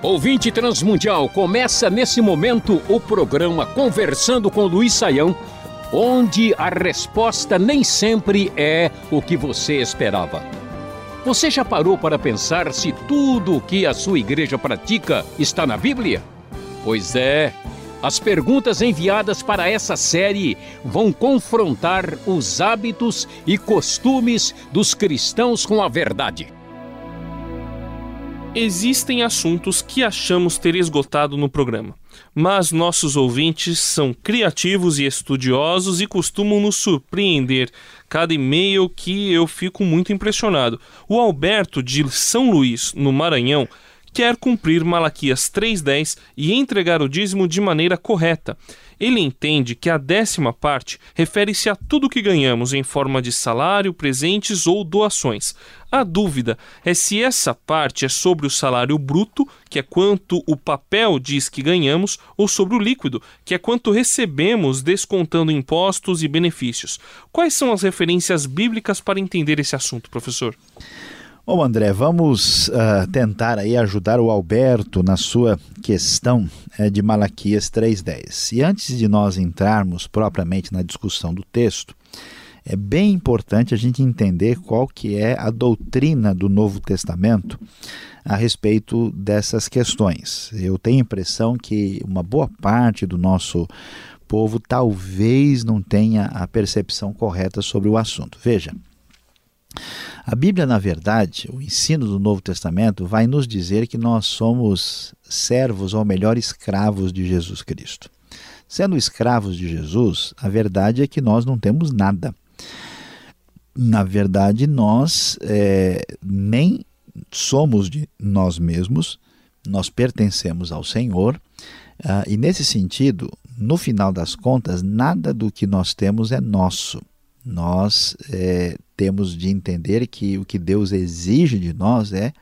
Ouvinte Transmundial, começa nesse momento o programa Conversando com Luiz Saião, onde a resposta nem sempre é o que você esperava. Você já parou para pensar se tudo o que a sua igreja pratica está na Bíblia? Pois é. As perguntas enviadas para essa série vão confrontar os hábitos e costumes dos cristãos com a verdade. Existem assuntos que achamos ter esgotado no programa, mas nossos ouvintes são criativos e estudiosos e costumam nos surpreender. Cada e-mail que eu fico muito impressionado. O Alberto de São Luís, no Maranhão, quer cumprir Malaquias 3:10 e entregar o dízimo de maneira correta. Ele entende que a décima parte refere-se a tudo que ganhamos em forma de salário, presentes ou doações. A dúvida é se essa parte é sobre o salário bruto, que é quanto o papel diz que ganhamos, ou sobre o líquido, que é quanto recebemos descontando impostos e benefícios. Quais são as referências bíblicas para entender esse assunto, professor? Bom, André, vamos uh, tentar aí ajudar o Alberto na sua questão uh, de Malaquias 3.10. E antes de nós entrarmos propriamente na discussão do texto, é bem importante a gente entender qual que é a doutrina do Novo Testamento a respeito dessas questões. Eu tenho a impressão que uma boa parte do nosso povo talvez não tenha a percepção correta sobre o assunto. Veja, a Bíblia, na verdade, o ensino do Novo Testamento, vai nos dizer que nós somos servos, ou melhor, escravos de Jesus Cristo. Sendo escravos de Jesus, a verdade é que nós não temos nada. Na verdade, nós é, nem somos de nós mesmos, nós pertencemos ao Senhor, uh, e nesse sentido, no final das contas, nada do que nós temos é nosso nós é, temos de entender que o que Deus exige de nós é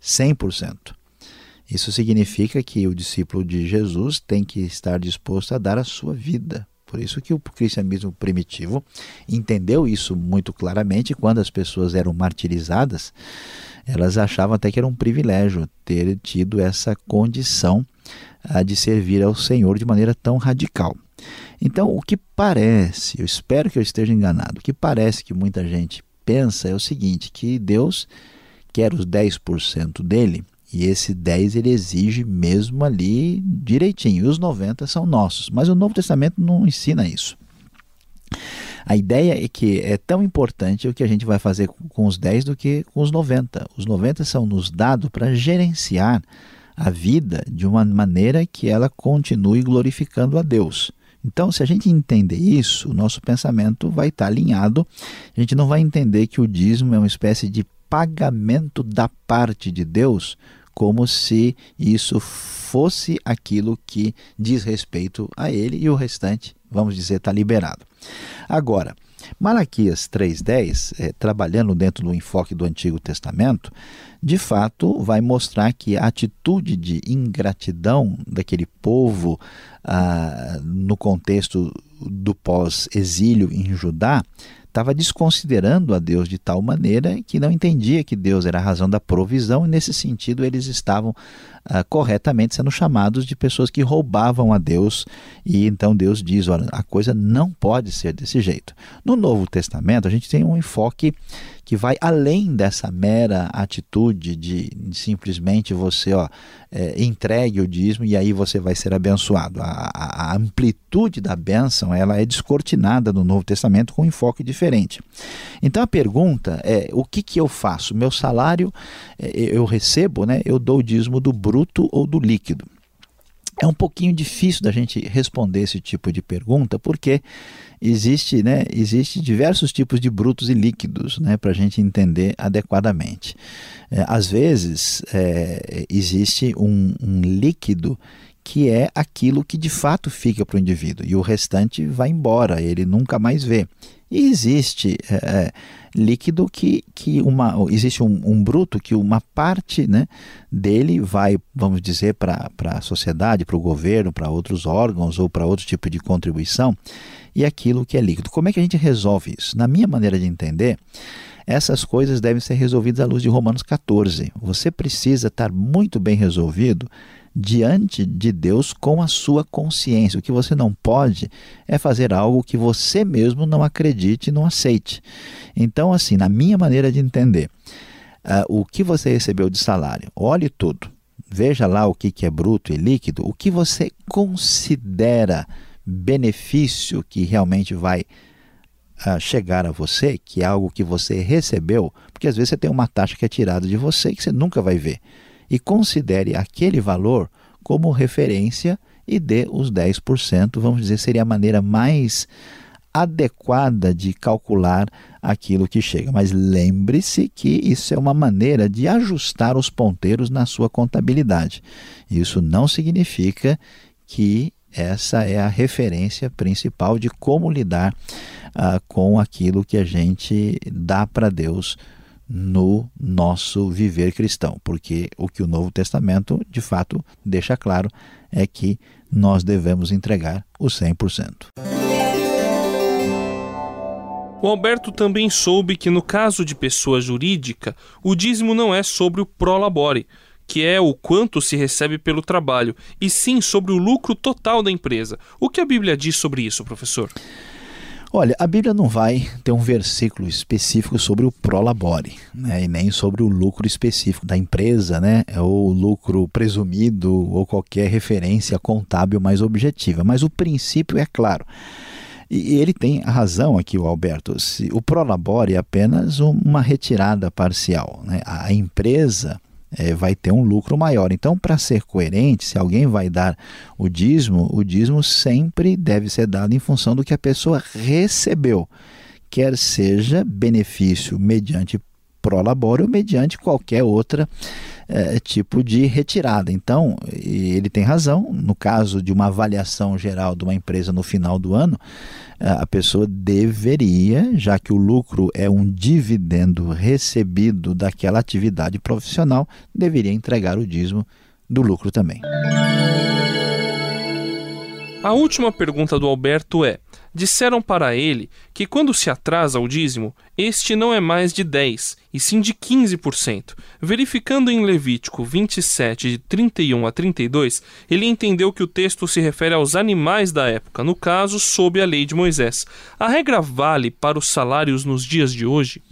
100%. Isso significa que o discípulo de Jesus tem que estar disposto a dar a sua vida. Por isso que o cristianismo primitivo entendeu isso muito claramente quando as pessoas eram martirizadas, elas achavam até que era um privilégio ter tido essa condição ah, de servir ao Senhor de maneira tão radical. Então, o que parece, eu espero que eu esteja enganado, o que parece que muita gente pensa é o seguinte, que Deus quer os 10% dele e esse 10 ele exige mesmo ali direitinho, e os 90 são nossos. Mas o Novo Testamento não ensina isso. A ideia é que é tão importante o que a gente vai fazer com os 10 do que com os 90. Os 90 são nos dados para gerenciar a vida de uma maneira que ela continue glorificando a Deus. Então, se a gente entender isso, o nosso pensamento vai estar alinhado. A gente não vai entender que o dízimo é uma espécie de pagamento da parte de Deus, como se isso fosse aquilo que diz respeito a ele e o restante, vamos dizer, está liberado. Agora, Malaquias 3,10, é, trabalhando dentro do enfoque do Antigo Testamento, de fato vai mostrar que a atitude de ingratidão daquele povo ah, no contexto do pós-exílio em Judá estava desconsiderando a Deus de tal maneira que não entendia que Deus era a razão da provisão, e nesse sentido eles estavam ah, corretamente sendo chamados de pessoas que roubavam a Deus, e então Deus diz: olha, a coisa não pode ser desse jeito. No Novo Testamento, a gente tem um enfoque que vai além dessa mera atitude de, simplesmente você ó, é, entregue o dízimo e aí você vai ser abençoado. A, a, amplitude da bênção ela é descortinada no Novo Testamento com um enfoque diferente. Então a pergunta é: o que, que eu faço? Meu salário é, eu recebo, né? eu dou o dízimo do bruto ou do líquido? É um pouquinho difícil da gente responder esse tipo de pergunta, porque existe, né, existe diversos tipos de brutos e líquidos né, para a gente entender adequadamente. É, às vezes, é, existe um, um líquido que é aquilo que de fato fica para o indivíduo e o restante vai embora, ele nunca mais vê. E existe é, é, líquido que, que uma, existe um, um, bruto que uma parte né, dele vai, vamos dizer, para a sociedade, para o governo, para outros órgãos ou para outro tipo de contribuição, e aquilo que é líquido. Como é que a gente resolve isso? Na minha maneira de entender, essas coisas devem ser resolvidas à luz de Romanos 14. Você precisa estar muito bem resolvido diante de Deus com a sua consciência. O que você não pode é fazer algo que você mesmo não acredite e não aceite. Então, assim, na minha maneira de entender, uh, o que você recebeu de salário, olhe tudo. Veja lá o que, que é bruto e líquido, o que você considera benefício que realmente vai uh, chegar a você, que é algo que você recebeu, porque às vezes você tem uma taxa que é tirada de você que você nunca vai ver. E considere aquele valor como referência e dê os 10%, vamos dizer, seria a maneira mais adequada de calcular aquilo que chega. Mas lembre-se que isso é uma maneira de ajustar os ponteiros na sua contabilidade. Isso não significa que essa é a referência principal de como lidar uh, com aquilo que a gente dá para Deus no nosso viver cristão, porque o que o Novo Testamento de fato deixa claro é que nós devemos entregar o 100%. O Alberto também soube que, no caso de pessoa jurídica, o dízimo não é sobre o prolabore, que é o quanto se recebe pelo trabalho, e sim sobre o lucro total da empresa. O que a Bíblia diz sobre isso, professor? Olha, a Bíblia não vai ter um versículo específico sobre o prolabore, né, e nem sobre o lucro específico da empresa, né, ou o lucro presumido, ou qualquer referência contábil mais objetiva. Mas o princípio é claro. E ele tem razão aqui, o Alberto. O prolabore é apenas uma retirada parcial. Né? A empresa é, vai ter um lucro maior. Então, para ser coerente, se alguém vai dar o dízimo, o dízimo sempre deve ser dado em função do que a pessoa recebeu, quer seja benefício mediante prolabore ou mediante qualquer outra é, tipo de retirada. Então, ele tem razão, no caso de uma avaliação geral de uma empresa no final do ano, é, a pessoa deveria, já que o lucro é um dividendo recebido daquela atividade profissional, deveria entregar o dízimo do lucro também. A última pergunta do Alberto é: disseram para ele que quando se atrasa o dízimo, este não é mais de 10, e sim de 15%. Verificando em Levítico 27, de 31 a 32, ele entendeu que o texto se refere aos animais da época, no caso, sob a lei de Moisés. A regra vale para os salários nos dias de hoje?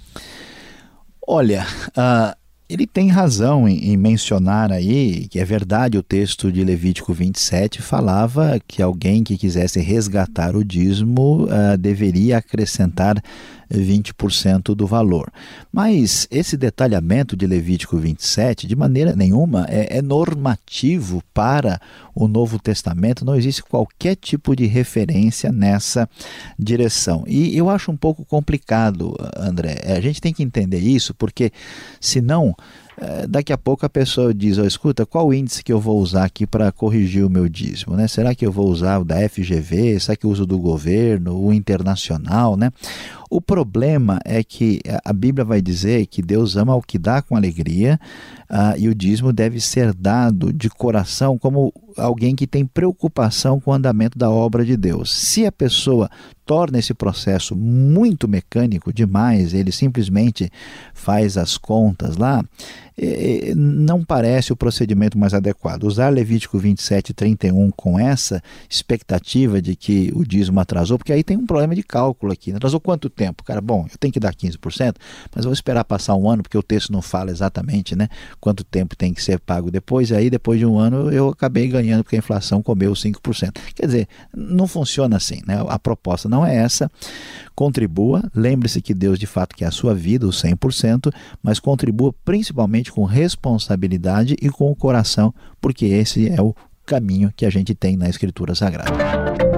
Olha, uh, ele tem razão em, em, mencionar aí que é verdade o texto de Levítico 27 falava que alguém que quisesse resgatar o dízimo uh, deveria acrescentar 20% do valor. Mas esse detalhamento de Levítico 27, de maneira nenhuma, é, é normativo para o Novo Testamento, não existe qualquer tipo de referência nessa direção. E eu acho um pouco complicado, André. A gente tem que entender isso, porque senão é, daqui a pouco a pessoa diz, oh, escuta, qual índice que eu vou usar aqui para corrigir o meu dízimo? Né? Será que eu vou usar o da FGV? Será que eu uso do governo, o internacional? Né? O problema é que a Bíblia vai dizer que Deus ama o que dá com alegria uh, e o dízimo deve ser dado de coração como alguém que tem preocupação com o andamento da obra de Deus. Se a pessoa torna esse processo muito mecânico demais, ele simplesmente faz as contas lá, não parece o procedimento mais adequado. Usar Levítico 27 e 31 com essa expectativa de que o dízimo atrasou, porque aí tem um problema de cálculo aqui. Atrasou quanto tempo? Cara, bom, eu tenho que dar 15%, mas vou esperar passar um ano, porque o texto não fala exatamente né, quanto tempo tem que ser pago depois, e aí depois de um ano eu acabei ganhando porque a inflação comeu 5%. Quer dizer, não funciona assim, né? A proposta não é essa. Contribua, lembre-se que Deus de fato quer a sua vida, o 100%, mas contribua principalmente com responsabilidade e com o coração, porque esse é o caminho que a gente tem na Escritura Sagrada.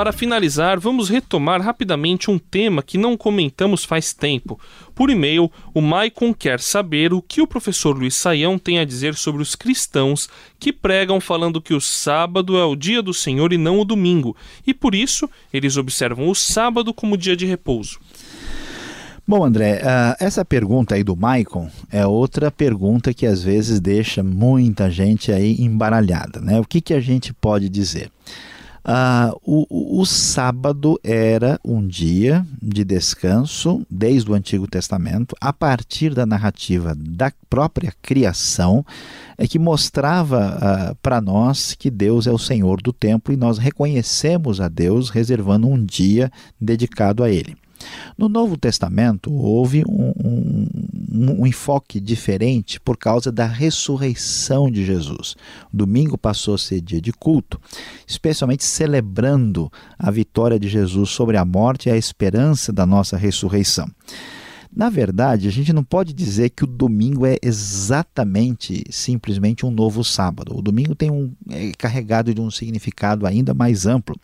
Para finalizar, vamos retomar rapidamente um tema que não comentamos faz tempo. Por e-mail, o Maicon quer saber o que o professor Luiz Saião tem a dizer sobre os cristãos que pregam falando que o sábado é o dia do Senhor e não o domingo, e por isso eles observam o sábado como dia de repouso. Bom, André, uh, essa pergunta aí do Maicon é outra pergunta que às vezes deixa muita gente aí embaralhada, né? O que, que a gente pode dizer? Uh, o, o, sábado era um dia de descanso desde o Antigo Testamento, a partir da narrativa da própria criação, é que mostrava uh, para nós que Deus é o Senhor do tempo e nós reconhecemos a Deus reservando um dia dedicado a Ele. No Novo Testamento houve um, um, um, enfoque diferente por causa da ressurreição de Jesus. O domingo passou a ser dia de culto, especialmente celebrando a vitória de Jesus sobre a morte e a esperança da nossa ressurreição. Na verdade, a gente não pode dizer que o domingo é exatamente, simplesmente um novo sábado. O domingo tem um é carregado de um significado ainda mais amplo.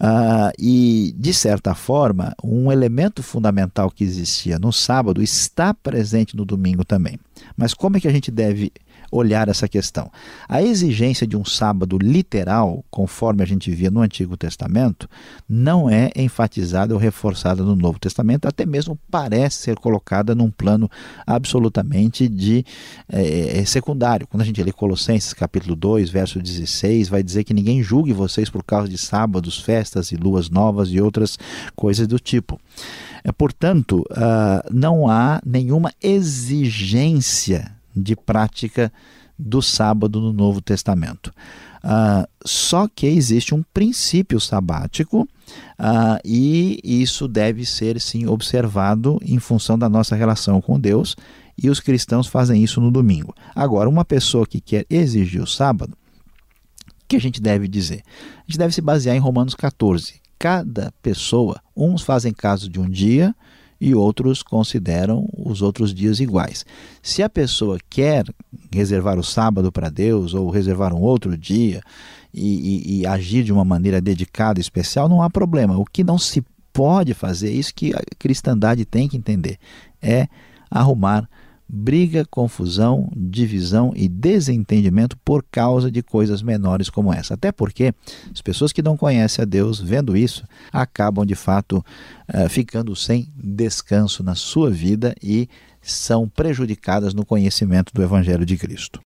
Uh, e, de certa forma, um elemento fundamental que existia no sábado está presente no domingo também. Mas como é que a gente deve olhar essa questão. A exigência de um sábado literal, conforme a gente via no Antigo Testamento, não é enfatizada ou reforçada no Novo Testamento, até mesmo parece ser colocada num plano absolutamente de é, secundário. Quando a gente lê Colossenses capítulo 2, verso 16, vai dizer que ninguém julgue vocês por causa de sábados, festas e luas novas e outras coisas do tipo. É, portanto, uh, não há nenhuma exigência de prática do sábado no Novo Testamento. Uh, só que existe um princípio sabático uh, e isso deve ser sim observado em função da nossa relação com Deus e os cristãos fazem isso no domingo. Agora, uma pessoa que quer exigir o sábado, o que a gente deve dizer? A gente deve se basear em Romanos 14. Cada pessoa, uns fazem caso de um dia, e outros consideram os outros dias iguais. Se a pessoa quer reservar o sábado para Deus ou reservar um outro dia e, e, e, agir de uma maneira dedicada, especial, não há problema. O que não se pode fazer, isso que a cristandade tem que entender, é arrumar briga, confusão, divisão e desentendimento por causa de coisas menores como essa. Até porque as pessoas que não conhecem a Deus, vendo isso, acabam de fato uh, ficando sem descanso na sua vida e são prejudicadas no conhecimento do Evangelho de Cristo.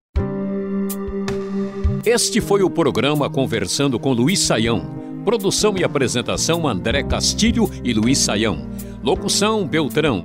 Este foi o programa Conversando com Luiz Saião. Produção e apresentação André Castilho e Luiz Saião. Locução Beltrão.